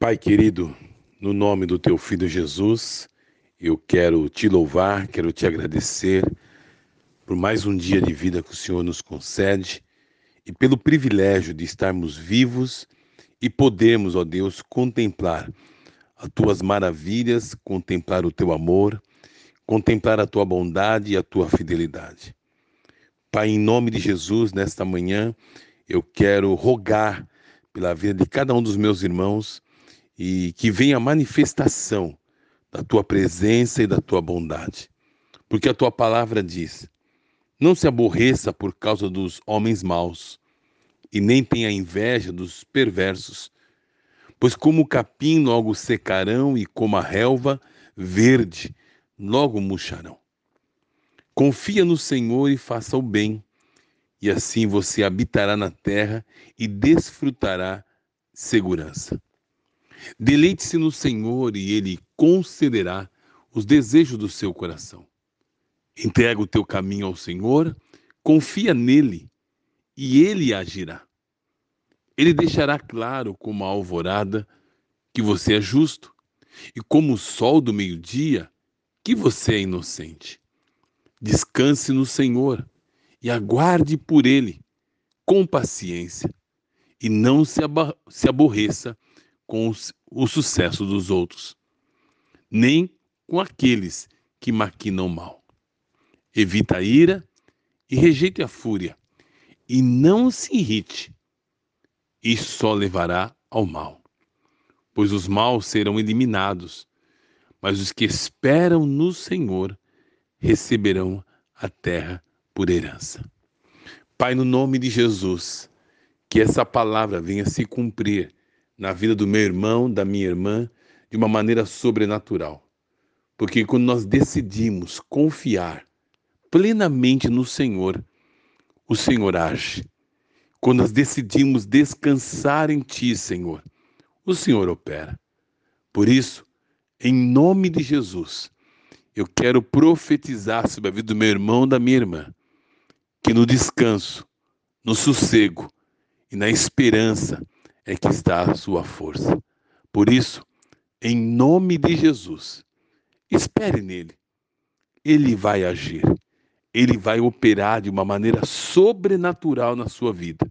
Pai querido, no nome do teu filho Jesus, eu quero te louvar, quero te agradecer por mais um dia de vida que o Senhor nos concede e pelo privilégio de estarmos vivos e podermos, ó Deus, contemplar as tuas maravilhas, contemplar o teu amor, contemplar a tua bondade e a tua fidelidade. Pai, em nome de Jesus, nesta manhã, eu quero rogar pela vida de cada um dos meus irmãos e que venha a manifestação da tua presença e da tua bondade. Porque a tua palavra diz: Não se aborreça por causa dos homens maus, e nem tenha inveja dos perversos, pois como o capim logo secarão e como a relva verde logo murcharão. Confia no Senhor e faça o bem, e assim você habitará na terra e desfrutará segurança. Deleite-se no Senhor e Ele concederá os desejos do seu coração. Entrega o teu caminho ao Senhor, confia nele e Ele agirá. Ele deixará claro como a alvorada que você é justo e como o sol do meio-dia que você é inocente. Descanse no Senhor e aguarde por Ele com paciência e não se, se aborreça com o sucesso dos outros, nem com aqueles que maquinam mal. Evita a ira e rejeite a fúria, e não se irrite, isso só levará ao mal. Pois os maus serão eliminados, mas os que esperam no Senhor receberão a terra por herança. Pai, no nome de Jesus, que essa palavra venha se cumprir na vida do meu irmão, da minha irmã, de uma maneira sobrenatural. Porque quando nós decidimos confiar plenamente no Senhor, o Senhor age. Quando nós decidimos descansar em Ti, Senhor, o Senhor opera. Por isso, em nome de Jesus, eu quero profetizar sobre a vida do meu irmão, da minha irmã, que no descanso, no sossego e na esperança, é que está a sua força. Por isso, em nome de Jesus, espere nele. Ele vai agir. Ele vai operar de uma maneira sobrenatural na sua vida.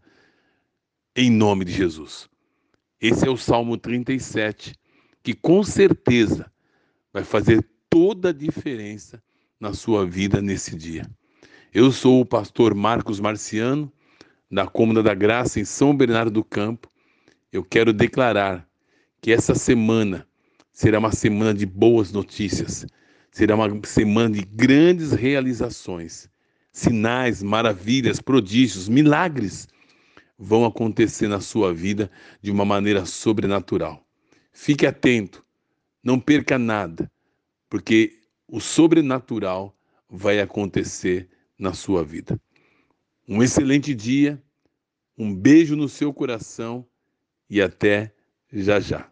Em nome de Jesus. Esse é o Salmo 37, que com certeza vai fazer toda a diferença na sua vida nesse dia. Eu sou o pastor Marcos Marciano, da Cômoda da Graça, em São Bernardo do Campo eu quero declarar que essa semana será uma semana de boas notícias, será uma semana de grandes realizações, sinais, maravilhas, prodígios, milagres vão acontecer na sua vida de uma maneira sobrenatural. Fique atento, não perca nada, porque o sobrenatural vai acontecer na sua vida. Um excelente dia, um beijo no seu coração e até já já.